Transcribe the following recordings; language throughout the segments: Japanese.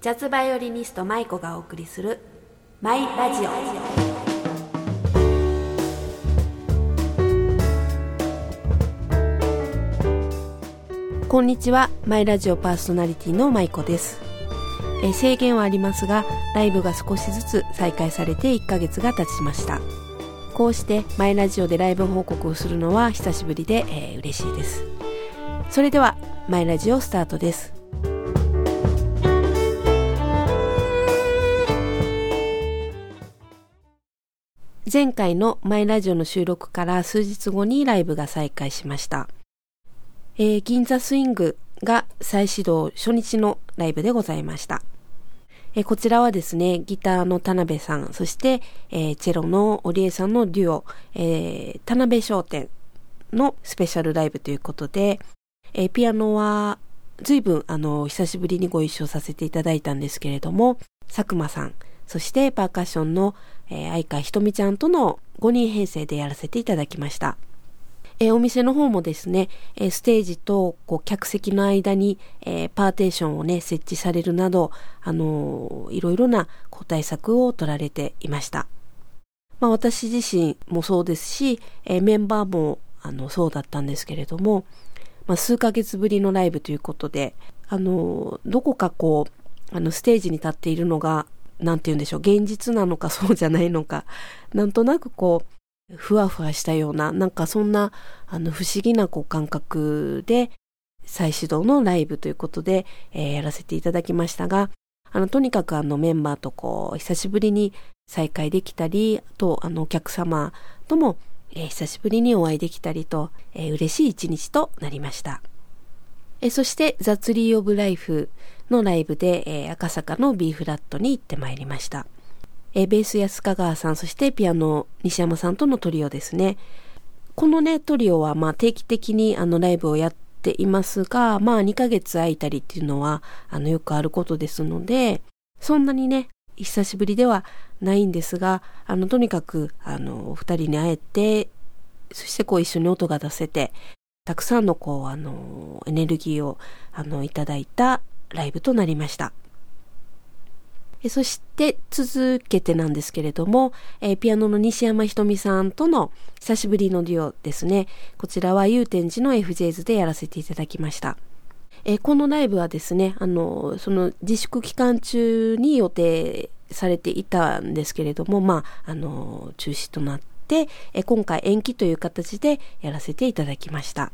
ジャズバイオリニスト舞子がお送りするマイラジオ。こんにちは。マイラジオパーソナリティの舞子です。え制限はありますがライブが少しずつ再開されて1ヶ月が経ちました。こうしてマイラジオでライブ報告をするのは久しぶりで、えー、嬉しいです。それではマイラジオスタートです。前回のマイラジオの収録から数日後にライブが再開しました。えー、銀座スイングが再始動初日のライブでございました。えー、こちらはですね、ギターの田辺さん、そして、えー、チェロの織江さんのデュオ、え田辺商店のスペシャルライブということで、えピアノは随分あの、久しぶりにご一緒させていただいたんですけれども、佐久間さん、そしてパーカッションの、えー、愛花ひとみちゃんとの5人編成でやらせていただきました。えー、お店の方もですね、えー、ステージとこう客席の間に、え、パーテーションをね、設置されるなど、あのいろいろなこう対策を取られていました。まあ私自身もそうですし、えメンバーもあのそうだったんですけれども、まあ、数ヶ月ぶりのライブということで、あのどこかこう、あのステージに立っているのがなんて言うんでしょう、現実なのか そうじゃないのか、なんとなくこう、ふわふわしたような、なんかそんな、あの、不思議なこう感覚で、再始動のライブということで、えー、やらせていただきましたが、あの、とにかくあのメンバーとこう、久しぶりに再会できたり、あと、あの、お客様とも、えー、久しぶりにお会いできたりと、えー、嬉しい一日となりました。えそして、ザ・ツリー・オブ・ライフのライブで、えー、赤坂の B フラットに行ってまいりました。えー、ベース安香川さん、そしてピアノ西山さんとのトリオですね。このね、トリオは、まあ、定期的にあのライブをやっていますが、まあ、2ヶ月空いたりっていうのは、あの、よくあることですので、そんなにね、久しぶりではないんですが、あの、とにかく、あの、二人に会えて、そしてこう一緒に音が出せて、たくさんのこう、あの、エネルギーを、あの、いただいたライブとなりました。そして続けてなんですけれども、えピアノの西山ひとみさんとの久しぶりのデュオですね。こちらは祐天寺の FJs でやらせていただきました。えこのライブはですね、あの、その自粛期間中に予定されていたんですけれども、まあ、あの、中止となって、え今回延期という形でやらせていただきました。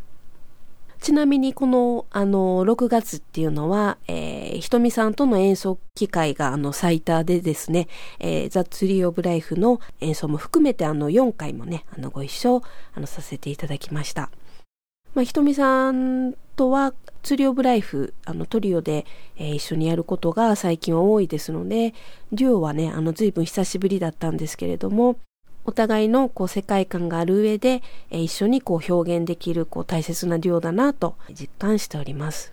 ちなみにこの、あの、6月っていうのは、えー、ひとみさんとの演奏機会が、あの、最多でですね、えー、ザ・ツリー・オブ・ライフの演奏も含めて、あの、4回もね、あの、ご一緒、あの、させていただきました。まあ、ひとみさんとは、ツリー・オブ・ライフ、あの、トリオで、えー、一緒にやることが最近は多いですので、デュオはね、あの、随分久しぶりだったんですけれども、お互いのこう世界観がある上で、え、一緒にこう表現できるこう大切なデュオだなと実感しております。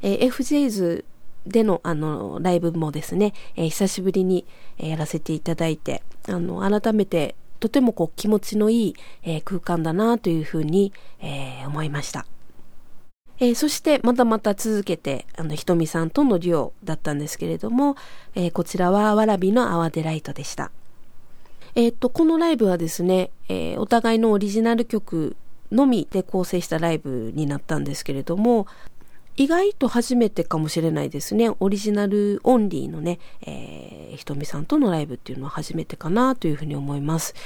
えー、FJs でのあのライブもですね、えー、久しぶりに、やらせていただいて、あの改めてとてもこう気持ちのいい、え、空間だなというふうに、え、思いました。えー、そしてまたまた続けて、あの、ひとみさんとのデュオだったんですけれども、えー、こちらはわらびのアワデライトでした。えっ、と、このライブはですね、えー、お互いのオリジナル曲のみで構成したライブになったんですけれども、意外と初めてかもしれないですね。オリジナルオンリーのね、えー、ひとみさんとのライブっていうのは初めてかなというふうに思います。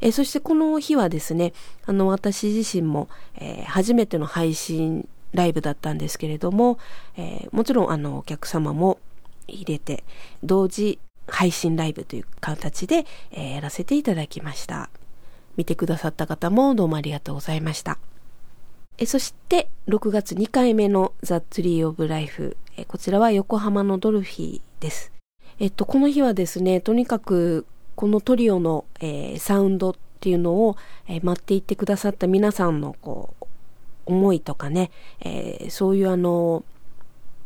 えー、そしてこの日はですね、あの、私自身も、えー、初めての配信ライブだったんですけれども、えー、もちろんあの、お客様も入れて、同時配信ライブという形で、えー、やらせていただきました。見てくださった方もどうもありがとうございました。えそして、6月2回目のザ・ツリー・オブ・ライフ。えこちらは横浜のドルフィーです。えっと、この日はですね、とにかく、このトリオの、えー、サウンドっていうのを、えー、待っていてくださった皆さんの、こう、思いとかね、えー、そういうあの、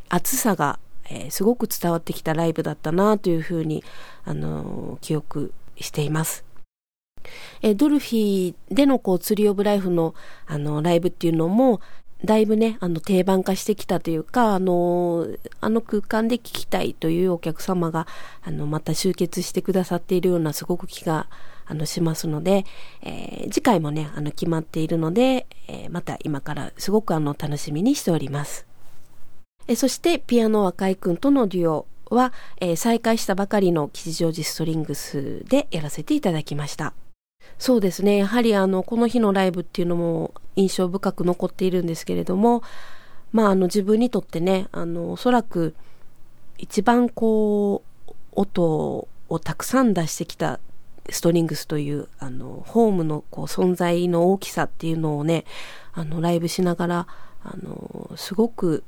熱さがえー、すごく伝わってきたライブだったなというふうに、あのー、記憶しています。えー、ドルフィーでのこう、ツリーオブライフの、あの、ライブっていうのも、だいぶね、あの、定番化してきたというか、あの、あの空間で聞きたいというお客様が、あの、また集結してくださっているようなすごく気が、あの、しますので、えー、次回もね、あの、決まっているので、えー、また今からすごくあの、楽しみにしております。そして、ピアノ若井くんとのデュオは、えー、再開したばかりの吉祥寺ストリングスでやらせていただきました。そうですね。やはりあの、この日のライブっていうのも印象深く残っているんですけれども、まああの自分にとってね、あの、おそらく一番こう、音をたくさん出してきたストリングスというあのホームのこう存在の大きさっていうのをねあのライブしながらあのすごく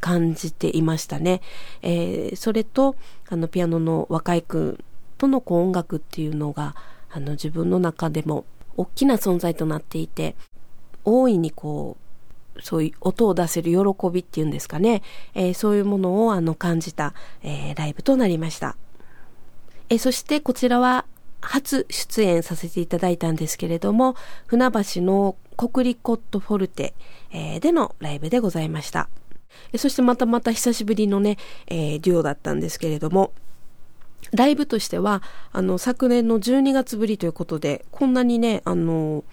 感じていましたね。えー、それとあのピアノの若井君とのこう音楽っていうのがあの自分の中でも大きな存在となっていて大いにこうそういう音を出せる喜びっていうんですかね、えー、そういうものをあの感じた、えー、ライブとなりました。えー、そしてこちらは初出演させていただいたんですけれども、船橋の国立コットフォルテ、え、でのライブでございました。そしてまたまた久しぶりのね、えー、デュオだったんですけれども、ライブとしては、あの、昨年の12月ぶりということで、こんなにね、あの、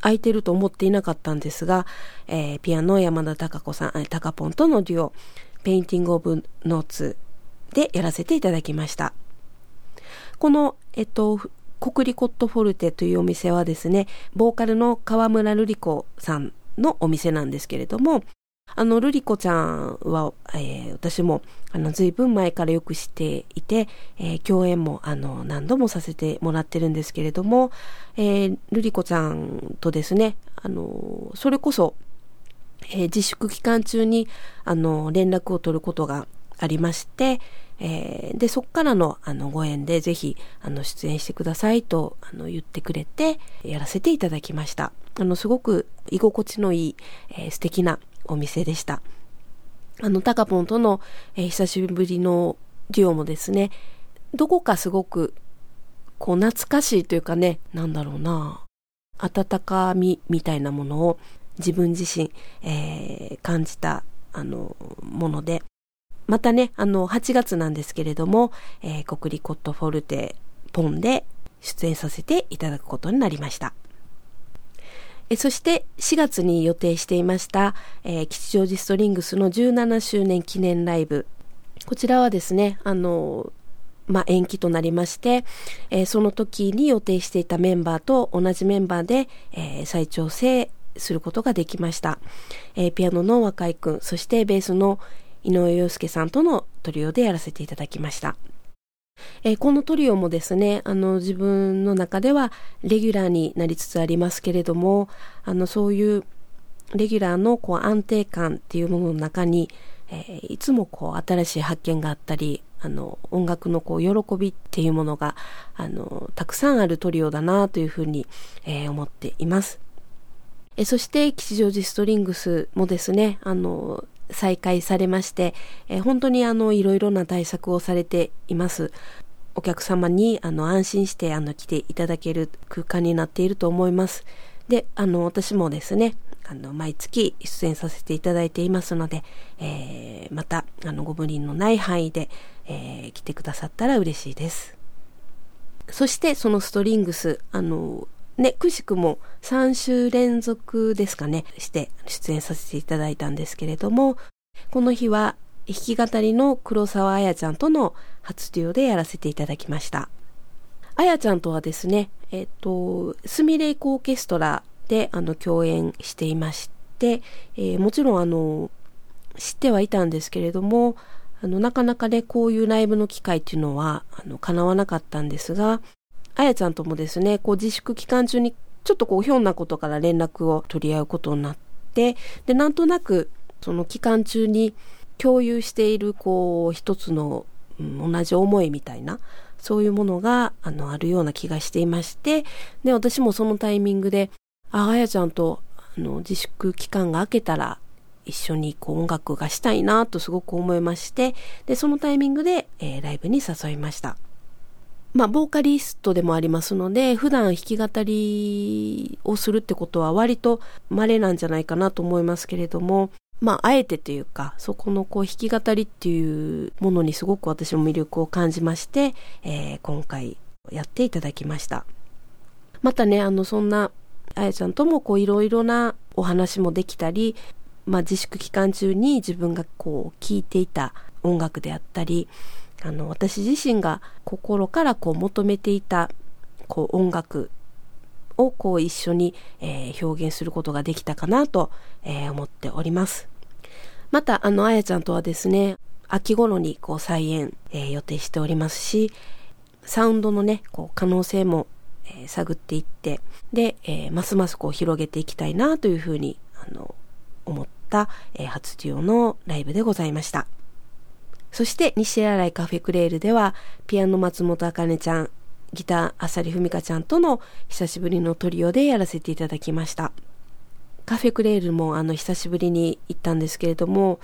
空いてると思っていなかったんですが、えー、ピアノ山田孝子さん、タカポンとのデュオ、ペインティングオブノーツでやらせていただきました。この、えっと、国立コットフォルテというお店はですね、ボーカルの河村瑠璃子さんのお店なんですけれども、あの、ルリコちゃんは、えー、私も、あの、随分前からよく知っていて、えー、共演も、あの、何度もさせてもらってるんですけれども、えー、ルリコちゃんとですね、あの、それこそ、えー、自粛期間中に、あの、連絡を取ることがありまして、えー、で、そこからの、あの、ご縁で、ぜひ、あの、出演してくださいと、あの、言ってくれて、やらせていただきました。あの、すごく居心地のいい、えー、素敵なお店でした。あの、タカポンとの、えー、久しぶりのデュオもですね、どこかすごく、こう、懐かしいというかね、なんだろうな、温かみみたいなものを自分自身、えー、感じた、あの、もので、またね、あの、8月なんですけれども、えー、国立コットフォルテポンで出演させていただくことになりました。そして4月に予定していました、えー、吉祥寺ストリングスの17周年記念ライブ。こちらはですね、あの、まあ、延期となりまして、えー、その時に予定していたメンバーと同じメンバーで、えー、再調整することができました。え、ピアノの若井くん、そしてベースの井上陽介さんとのトリオでやらせていただきました。えー、このトリオもですね、あの自分の中ではレギュラーになりつつありますけれども、あのそういうレギュラーのこう安定感っていうものの中に、えー、いつもこう新しい発見があったり、あの音楽のこう喜びっていうものがあのたくさんあるトリオだなというふうに、えー、思っています。えそして吉祥寺ストリングスもですね、あの再開されまして、えー、本当にあのいろいろな対策をされています。お客様にあの安心してあの来ていただける空間になっていると思います。で、あの私もですね、あの毎月出演させていただいていますので、えー、またあのご無理のない範囲で、えー、来てくださったら嬉しいです。そしてそのストリングス、あのね、くしくも3週連続ですかね、して出演させていただいたんですけれども、この日は弾き語りの黒沢彩ちゃんとの初デュオでやらせていただきました。彩ちゃんとはですね、えっ、と、スミレイコーケストラであの共演していまして、えー、もちろんあの、知ってはいたんですけれども、あの、なかなかね、こういうライブの機会っていうのは、あの、叶わなかったんですが、あやちゃんともですね、こう自粛期間中にちょっとこうひょんなことから連絡を取り合うことになって、で、なんとなくその期間中に共有しているこう一つの、うん、同じ思いみたいな、そういうものがあのあるような気がしていまして、で、私もそのタイミングで、あ、あやちゃんとあの自粛期間が明けたら一緒にこう音楽がしたいなとすごく思いまして、で、そのタイミングで、えー、ライブに誘いました。まあ、ボーカリストでもありますので、普段弾き語りをするってことは割と稀なんじゃないかなと思いますけれども、まあ、あえてというか、そこのこう弾き語りっていうものにすごく私も魅力を感じまして、えー、今回やっていただきました。またね、あの、そんな、あやちゃんともこういろいろなお話もできたり、まあ、自粛期間中に自分がこう聴いていた音楽であったり、あの、私自身が心からこう求めていたこう音楽をこう一緒に、えー、表現することができたかなと、えー、思っております。また、あの、あやちゃんとはですね、秋頃にこう再演、えー、予定しておりますし、サウンドのね、こう可能性も、えー、探っていって、で、えー、ますますこう広げていきたいなというふうに、あの、思った、えー、初デュオのライブでございました。そして西新井カフェクレールではピアノ松本茜ちゃん、ギター浅利文香ちゃんとの久しぶりのトリオでやらせていただきました。カフェクレールもあの久しぶりに行ったんですけれども、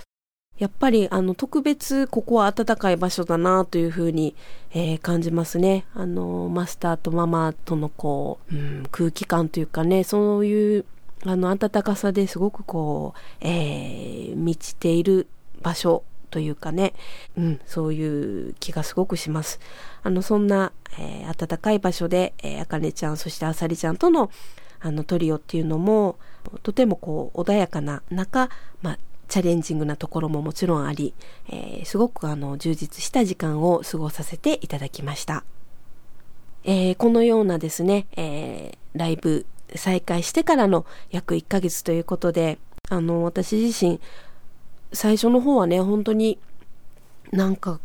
やっぱりあの特別ここは暖かい場所だなというふうに、えー、感じますね。あのマスターとママとのこう、うん、空気感というかね、そういうあの暖かさですごくこう、えー、満ちている場所というかね、うん、そういう気がすごくします。あの、そんな、えー、暖かい場所で、えー、あかねちゃん、そしてあさりちゃんとの、あの、トリオっていうのも、とてもこう、穏やかな中、まあ、チャレンジングなところももちろんあり、えー、すごくあの、充実した時間を過ごさせていただきました。えー、このようなですね、えー、ライブ再開してからの約1ヶ月ということで、あの、私自身、最初の方はね、本当になんか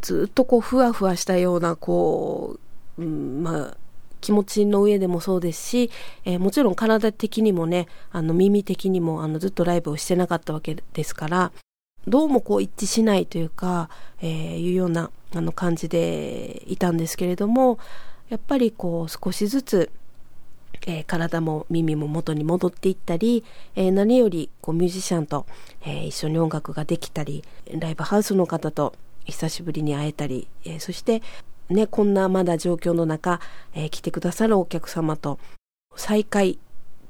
ずっとこうふわふわしたようなこう、うん、まあ気持ちの上でもそうですし、えー、もちろん体的にもね、あの耳的にもあのずっとライブをしてなかったわけですから、どうもこう一致しないというか、えー、いうようなあの感じでいたんですけれども、やっぱりこう少しずつえー、体も耳も元に戻っていったり、えー、何よりこうミュージシャンと、えー、一緒に音楽ができたりライブハウスの方と久しぶりに会えたり、えそしてねこんなまだ状況の中、え来てくださるお客様と再会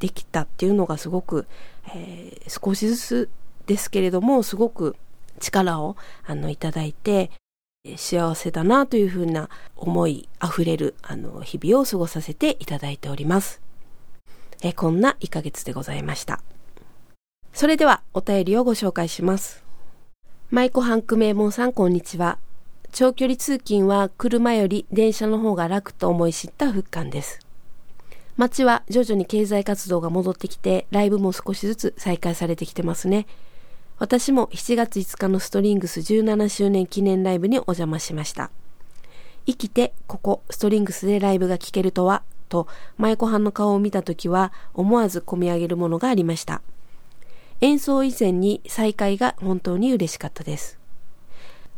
できたっていうのがすごく、え少しずつですけれどもすごく力をあのいただいて幸せだなというふうな思いあふれるあの日々を過ごさせていただいております。えこんな1ヶ月でございました。それではお便りをご紹介します。舞子ハンク名門さんこんにちは。長距離通勤は車より電車の方が楽と思い知った復刊です。街は徐々に経済活動が戻ってきて、ライブも少しずつ再開されてきてますね。私も7月5日のストリングス17周年記念ライブにお邪魔しました。生きてここストリングスでライブが聴けるとは、と舞子はんの顔を見た時は思わず込み上げるものがありました。演奏以前に再会が本当に嬉しかったです。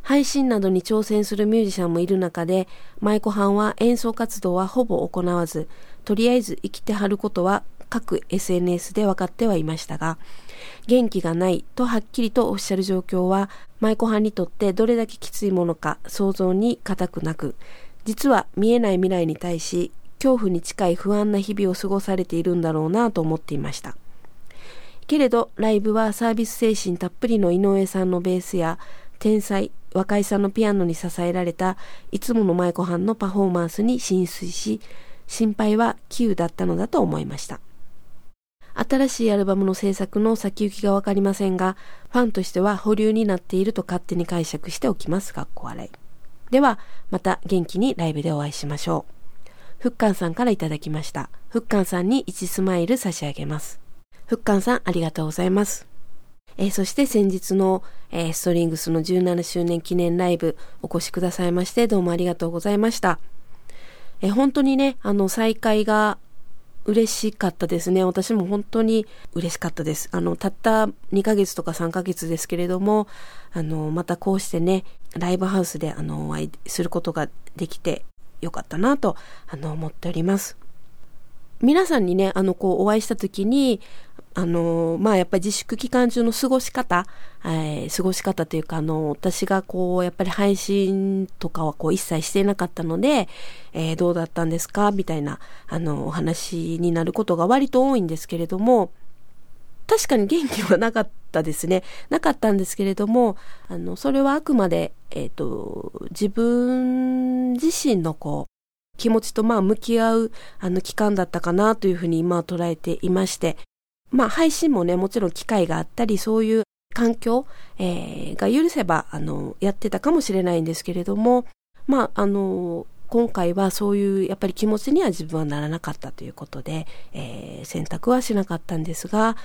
配信などに挑戦するミュージシャンもいる中で、舞子はんは演奏活動はほぼ行わず、とりあえず生きてはることは各 SNS で分かってはいましたが、元気がないとはっきりとおっしゃる状況は、舞妓はにとってどれだけきついものか想像に難くなく、実は見えない未来に対し、恐怖に近い不安な日々を過ごされているんだろうなと思っていました。けれど、ライブはサービス精神たっぷりの井上さんのベースや、天才、若井さんのピアノに支えられた、いつもの舞妓はんのパフォーマンスに浸水し、心配は急だったのだと思いました。新しいアルバムの制作の先行きがわかりませんが、ファンとしては保留になっていると勝手に解釈しておきます。かっこ笑い。では、また元気にライブでお会いしましょう。ふっかんさんからいただきました。ふっかんさんに1スマイル差し上げます。ふっかんさんありがとうございます。えー、そして先日の、えー、ストリングスの17周年記念ライブお越しくださいましてどうもありがとうございました。えー、本当にね、あの再会が嬉しかったですね。私も本当に嬉しかったです。あの、たった2ヶ月とか3ヶ月ですけれども、あの、またこうしてね、ライブハウスであの、お会いすることができてよかったなと、あの、思っております。皆さんにね、あの、こう、お会いした時に、あの、まあ、やっぱり自粛期間中の過ごし方、えー、過ごし方というか、あの、私がこう、やっぱり配信とかはこう、一切していなかったので、えー、どうだったんですか？みたいな、あの、お話になることが割と多いんですけれども、確かに元気はなかったですね。なかったんですけれども、あの、それはあくまで、えっ、ー、と、自分自身のこう、気持ちとまあ向き合うあの期間だったかなというふうに今は捉えていまして、まあ配信もね、もちろん機会があったり、そういう環境、えー、が許せば、あの、やってたかもしれないんですけれども、まあ、あの、今回はそういうやっぱり気持ちには自分はならなかったということで、えー、選択はしなかったんですが、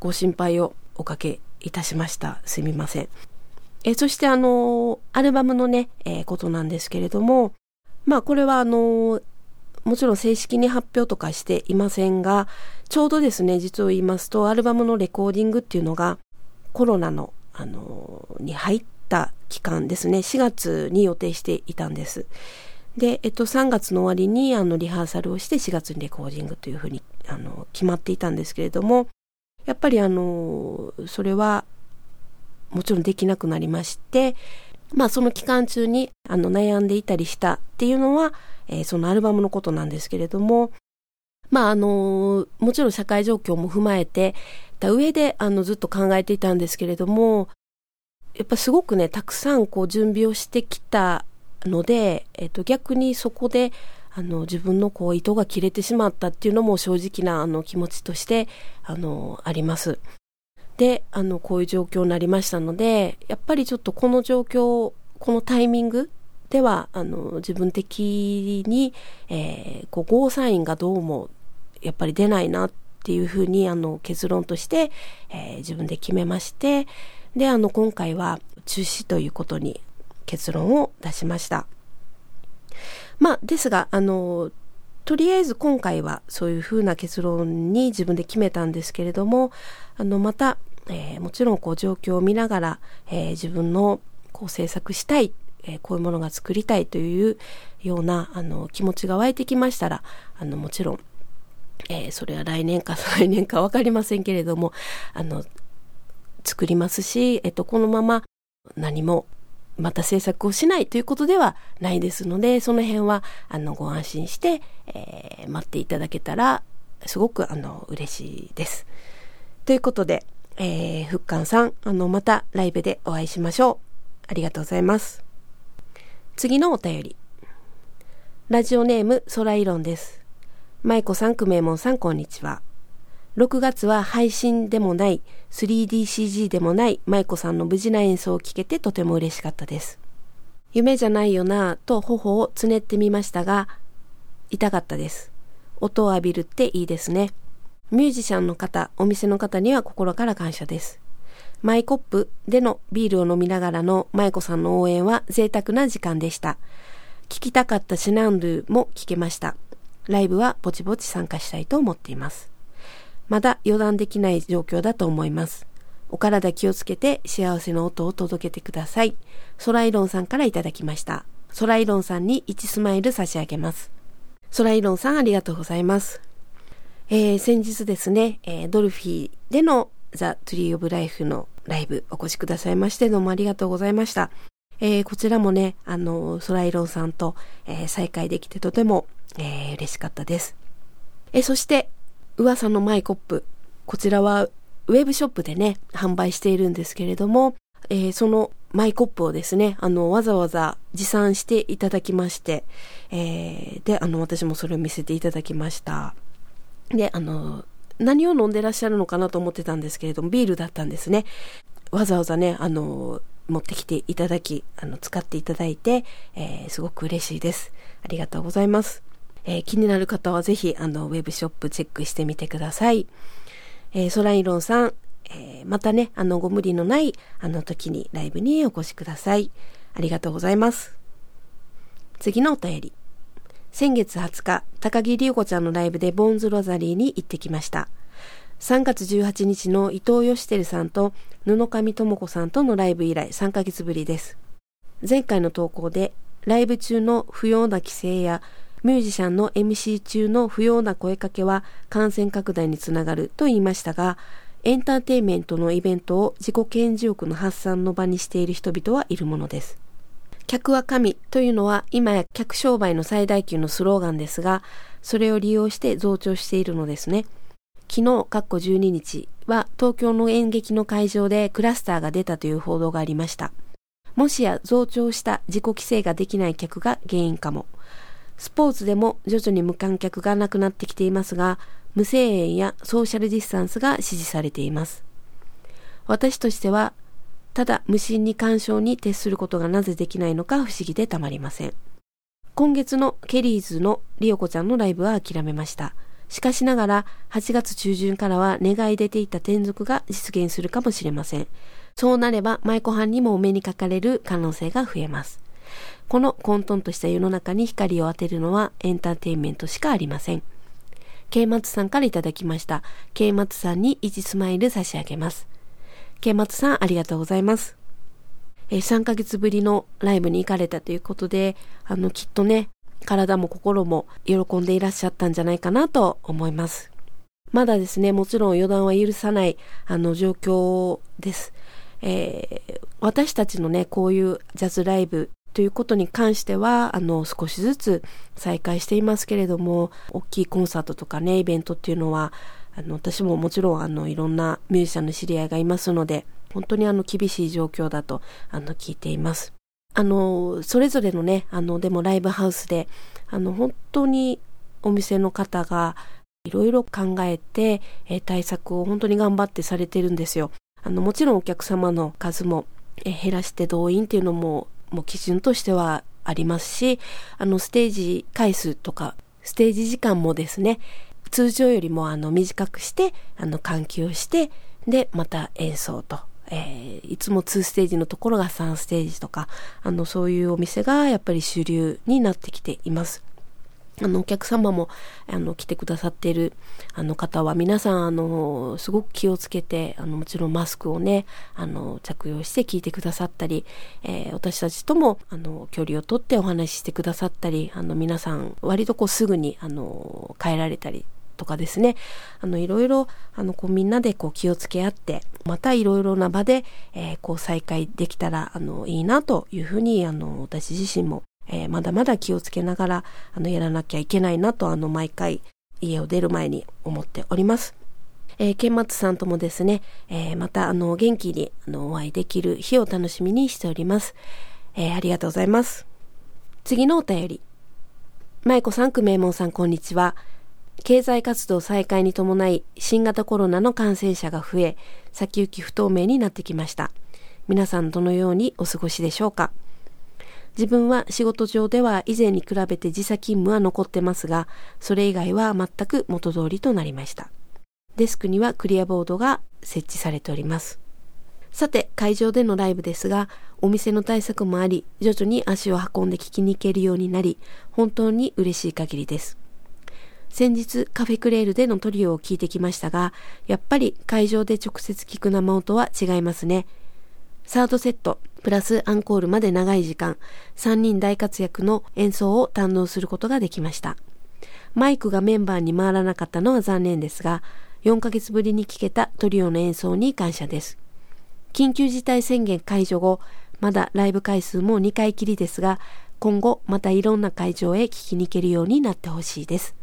ご心配をおかけいたしました。すみません。えー、そしてあの、アルバムのね、えー、ことなんですけれども、まあこれはあの、もちろん正式に発表とかしていませんが、ちょうどですね、実を言いますと、アルバムのレコーディングっていうのがコロナの、あの、に入った期間ですね、4月に予定していたんです。で、えっと、3月の終わりにあのリハーサルをして4月にレコーディングというふうにあの決まっていたんですけれども、やっぱりあの、それはもちろんできなくなりまして、まあその期間中にあの悩んでいたりしたっていうのは、えー、そのアルバムのことなんですけれども、まああの、もちろん社会状況も踏まえて、た上であのずっと考えていたんですけれども、やっぱすごくね、たくさんこう準備をしてきたので、えっ、と逆にそこであの自分のこう糸が切れてしまったっていうのも正直なあの気持ちとしてあのあります。であのこういう状況になりましたのでやっぱりちょっとこの状況このタイミングではあの自分的に、えー、こうゴーサインがどうもやっぱり出ないなっていうふうにあの結論として、えー、自分で決めましてであの今回は中止ということに結論を出しました。まあ、ですが、あの、とりあえず今回はそういうふうな結論に自分で決めたんですけれども、あの、また、えー、もちろんこう状況を見ながら、えー、自分のこう制作したい、えー、こういうものが作りたいというようなあの気持ちが湧いてきましたら、あのもちろん、えそれは来年か 再来年か分かりませんけれども、あの、作りますし、えっと、このまま何もまた制作をしないということではないですので、その辺は、あの、ご安心して、えー、待っていただけたら、すごく、あの、嬉しいです。ということで、えー、ふっかんさん、あの、またライブでお会いしましょう。ありがとうございます。次のお便り。ラジオネーム、ソライロンです。舞子さん、くめもんさん、こんにちは。6月は配信でもない 3DCG でもない舞子さんの無事な演奏を聴けてとても嬉しかったです。夢じゃないよなぁと頬をつねってみましたが、痛かったです。音を浴びるっていいですね。ミュージシャンの方、お店の方には心から感謝です。マイコップでのビールを飲みながらの舞子さんの応援は贅沢な時間でした。聞きたかったシナンドゥも聞けました。ライブはぼちぼち参加したいと思っています。まだ予断できない状況だと思います。お体気をつけて幸せの音を届けてください。ソライロンさんからいただきました。ソライロンさんに1スマイル差し上げます。ソライロンさんありがとうございます。えー、先日ですね、えー、ドルフィーでのザ・トゥリー・オブ・ライフのライブお越しくださいましてどうもありがとうございました。えー、こちらもね、あの、ソライロンさんと、えー、再会できてとても、えー、嬉しかったです。えそして、噂のマイコップ。こちらはウェブショップでね、販売しているんですけれども、えー、そのマイコップをですね、あの、わざわざ持参していただきまして、えー、で、あの、私もそれを見せていただきました。で、あの、何を飲んでらっしゃるのかなと思ってたんですけれども、ビールだったんですね。わざわざね、あの、持ってきていただき、あの、使っていただいて、えー、すごく嬉しいです。ありがとうございます。えー、気になる方はぜひ、あの、ウェブショップチェックしてみてください。えー、ソライロンさん、えー、またね、あの、ご無理のない、あの時にライブにお越しください。ありがとうございます。次のお便り。先月20日、高木里子ちゃんのライブでボーンズロザリーに行ってきました。3月18日の伊藤義輝さんと布上智子さんとのライブ以来3ヶ月ぶりです。前回の投稿でライブ中の不要な規制やミュージシャンの MC 中の不要な声かけは感染拡大につながると言いましたが、エンターテインメントのイベントを自己顕示欲の発散の場にしている人々はいるものです。客は神というのは今や客商売の最大級のスローガンですが、それを利用して増長しているのですね。昨日、かっこ12日は東京の演劇の会場でクラスターが出たという報道がありました。もしや増長した自己規制ができない客が原因かも。スポーツでも徐々に無観客がなくなってきていますが、無声援やソーシャルディスタンスが支持されています。私としては、ただ無心に干渉に徹することがなぜできないのか不思議でたまりません。今月のケリーズのリオコちゃんのライブは諦めました。しかしながら8月中旬からは願い出ていた転属が実現するかもしれません。そうなれば舞妓班にもお目にかかれる可能性が増えます。この混沌とした世の中に光を当てるのはエンターテインメントしかありません。K 松さんからいただきました。K 松さんに1スマイル差し上げます。K 松さんありがとうございます。えー、3ヶ月ぶりのライブに行かれたということで、あの、きっとね、体も心も喜んでいらっしゃったんじゃないかなと思います。まだですね、もちろん予断は許さない、あの、状況です。えー、私たちのね、こういうジャズライブということに関しては、あの、少しずつ再開していますけれども、大きいコンサートとかね、イベントっていうのは、あの、私ももちろん、あの、いろんなミュージシャンの知り合いがいますので、本当にあの、厳しい状況だと、あの、聞いています。あの、それぞれのね、あの、でもライブハウスで、あの、本当にお店の方が、いろいろ考えて、え対策を本当に頑張ってされてるんですよ。あの、もちろんお客様の数も、え減らして動員っていうのももう基準としてはありますし、あの、ステージ回数とか、ステージ時間もですね、通常よりもあの短くして、あの、換気をして、で、また演奏と。えー、いつも2ステージのところが3ステージとか、あの、そういうお店がやっぱり主流になってきています。あの、お客様も、あの、来てくださっている、あの方は、皆さん、あの、すごく気をつけて、あの、もちろんマスクをね、あの、着用して聞いてくださったり、えー、私たちとも、あの、距離をとってお話ししてくださったり、あの、皆さん、割とこう、すぐに、あの、帰られたりとかですね、あの、いろいろ、あの、こう、みんなでこう、気をつけ合って、またいろいろな場で、えー、こう、再会できたら、あの、いいなというふうに、あの、私自身もえー、まだまだ気をつけながら、あの、やらなきゃいけないなと、あの、毎回、家を出る前に思っております。えー、ケンマツさんともですね、えー、また、あの、元気に、あの、お会いできる日を楽しみにしております。えー、ありがとうございます。次のお便り。舞子さん、久米門さん、こんにちは。経済活動再開に伴い、新型コロナの感染者が増え、先行き不透明になってきました。皆さん、どのようにお過ごしでしょうか？自分は仕事上では以前に比べて時差勤務は残ってますが、それ以外は全く元通りとなりました。デスクにはクリアボードが設置されております。さて、会場でのライブですが、お店の対策もあり、徐々に足を運んで聞きに行けるようになり、本当に嬉しい限りです。先日カフェクレールでのトリオを聞いてきましたが、やっぱり会場で直接聞く生音は違いますね。サードセット、プラスアンコールまで長い時間、3人大活躍の演奏を堪能することができました。マイクがメンバーに回らなかったのは残念ですが、4ヶ月ぶりに聴けたトリオの演奏に感謝です。緊急事態宣言解除後、まだライブ回数も2回きりですが、今後またいろんな会場へ聴きに行けるようになってほしいです。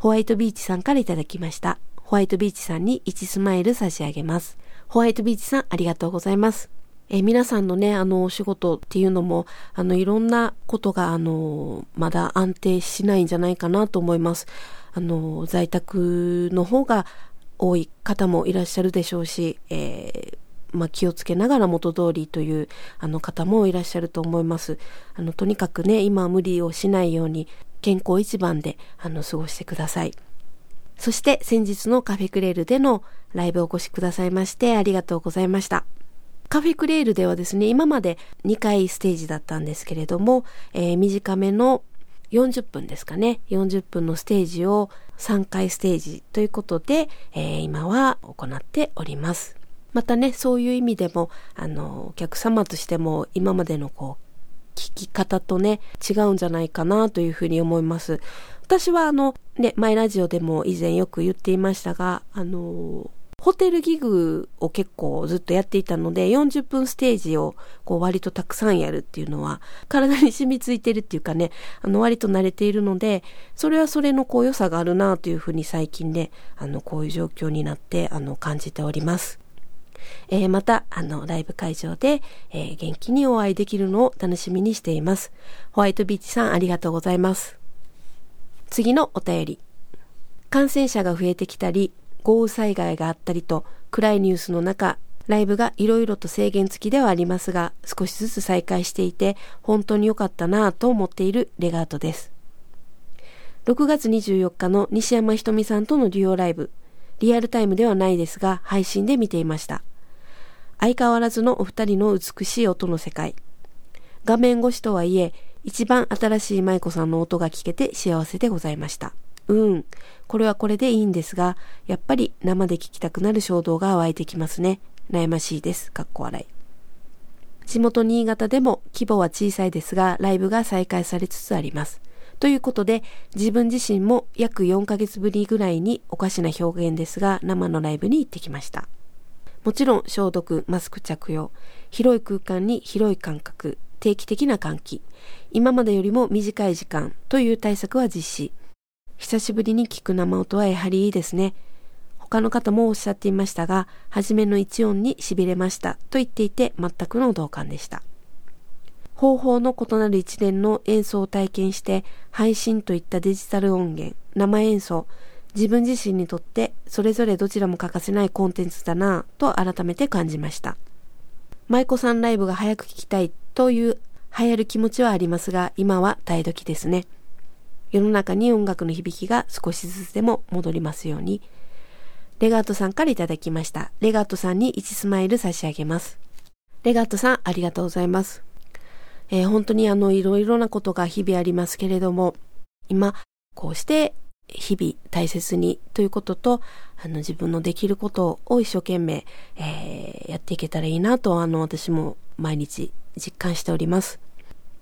ホワイトビーチさんからいただきました。ホワイトビーチさんに1スマイル差し上げます。ホワイトビーチさんありがとうございます。え皆さんのね、あの、お仕事っていうのも、あの、いろんなことが、あの、まだ安定しないんじゃないかなと思います。あの、在宅の方が多い方もいらっしゃるでしょうし、えーまあ、気をつけながら元通りというあの方もいらっしゃると思います。あの、とにかくね、今無理をしないように健康一番であの過ごしてください。そして先日のカフェクレールでのライブをお越しくださいましてありがとうございました。カフェクレールではですね、今まで2回ステージだったんですけれども、えー、短めの40分ですかね、40分のステージを3回ステージということで、えー、今は行っております。またね、そういう意味でも、あの、お客様としても今までのこう、聞き方とね、違うんじゃないかなというふうに思います。私はあの、ね、マイラジオでも以前よく言っていましたが、あの、ホテルギグを結構ずっとやっていたので、40分ステージをこう割とたくさんやるっていうのは、体に染みついてるっていうかね、あの割と慣れているので、それはそれのこう良さがあるなというふうに最近ね、あのこういう状況になってあの感じております。えー、また、あの、ライブ会場で、えー、元気にお会いできるのを楽しみにしています。ホワイトビーチさんありがとうございます。次のお便り。感染者が増えてきたり、豪雨災害があったりと、暗いニュースの中、ライブがいろいろと制限付きではありますが、少しずつ再開していて、本当に良かったなぁと思っているレガートです。6月24日の西山ひとみさんとのデュオライブ、リアルタイムではないですが、配信で見ていました。相変わらずのお二人の美しい音の世界。画面越しとはいえ、一番新しい舞子さんの音が聞けて幸せでございました。うん。これはこれでいいんですが、やっぱり生で聞きたくなる衝動が湧いてきますね。悩ましいです。かっこ笑い。地元新潟でも規模は小さいですが、ライブが再開されつつあります。ということで、自分自身も約4ヶ月ぶりぐらいにおかしな表現ですが、生のライブに行ってきました。もちろん消毒、マスク着用、広い空間に広い間隔、定期的な換気、今までよりも短い時間という対策は実施。久しぶりに聞く生音はやはりいいですね。他の方もおっしゃっていましたが、初めの一音に痺れましたと言っていて全くの同感でした。方法の異なる一連の演奏を体験して配信といったデジタル音源、生演奏、自分自身にとってそれぞれどちらも欠かせないコンテンツだなぁと改めて感じました。舞妓さんライブが早く聴きたいという流行る気持ちはありますが、今は耐え時ですね。世の中に音楽の響きが少しずつでも戻りますように。レガートさんからいただきました。レガートさんに1スマイル差し上げます。レガートさん、ありがとうございます。えー、本当にあの、いろいろなことが日々ありますけれども、今、こうして日々大切にということと、あの自分のできることを一生懸命、えー、やっていけたらいいなと、あの私も毎日実感しております。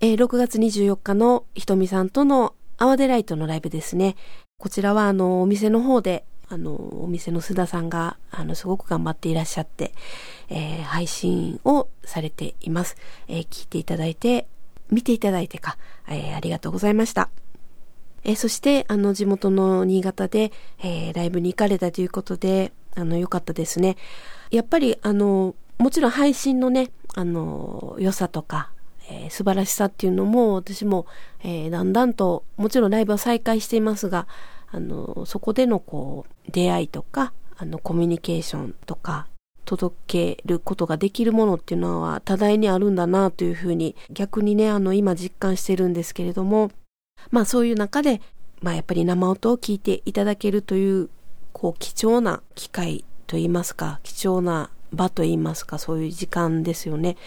えー、6月24日のひとみさんとのアワデライトのライブですね。こちらはあのお店の方であの、お店の須田さんが、あの、すごく頑張っていらっしゃって、えー、配信をされています。えー、聞いていただいて、見ていただいてか、えー、ありがとうございました。えー、そして、あの、地元の新潟で、えー、ライブに行かれたということで、あの、良かったですね。やっぱり、あの、もちろん配信のね、あの、良さとか、えー、素晴らしさっていうのも、私も、えー、だんだんと、もちろんライブは再開していますが、あの、そこでのこう、出会いとか、あの、コミュニケーションとか、届けることができるものっていうのは多大にあるんだなというふうに逆にね、あの今実感してるんですけれども、まあそういう中で、まあやっぱり生音を聞いていただけるという、こう貴重な機会といいますか、貴重な場といいますか、そういう時間ですよね。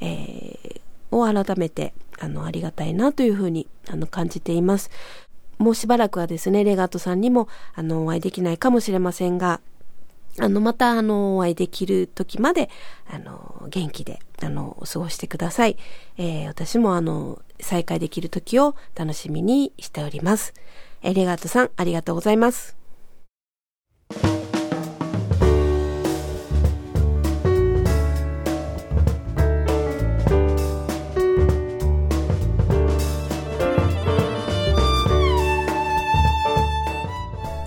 えー、を改めて、あの、ありがたいなというふうに、あの、感じています。もうしばらくはですね、レガートさんにも、あの、お会いできないかもしれませんが、あの、また、あの、お会いできる時まで、あの、元気で、あの、過ごしてください。えー、私も、あの、再会できる時を楽しみにしております。え、レガートさん、ありがとうございます。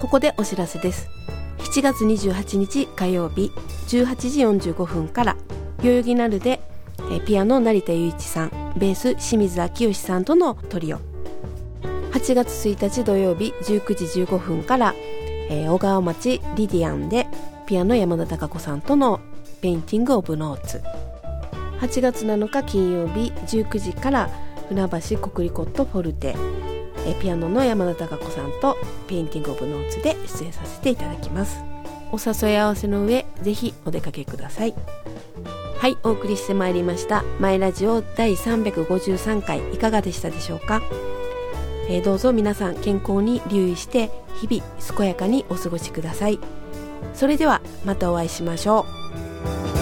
ここでお知らせです。7月28日火曜日18時45分から代々木ナルでピアノ成田雄一さんベース清水明義さんとのトリオ。8月1日土曜日19時15分から、えー、小川町リディアンでピアノ山田孝子さんとのペインティング・オブ・ノーツ。8月7日金曜日19時から船橋国立コットフォルテ。えピアノの山田孝子さんとペインティング・オブ・ノーツで出演させていただきます。お誘い合わせの上ぜひお出かけください。はいお送りしてまいりました「舞らじお第353回」いかがでしたでしょうか、えー、どうぞ皆さん健康に留意して日々健やかにお過ごしください。それではまたお会いしましょう。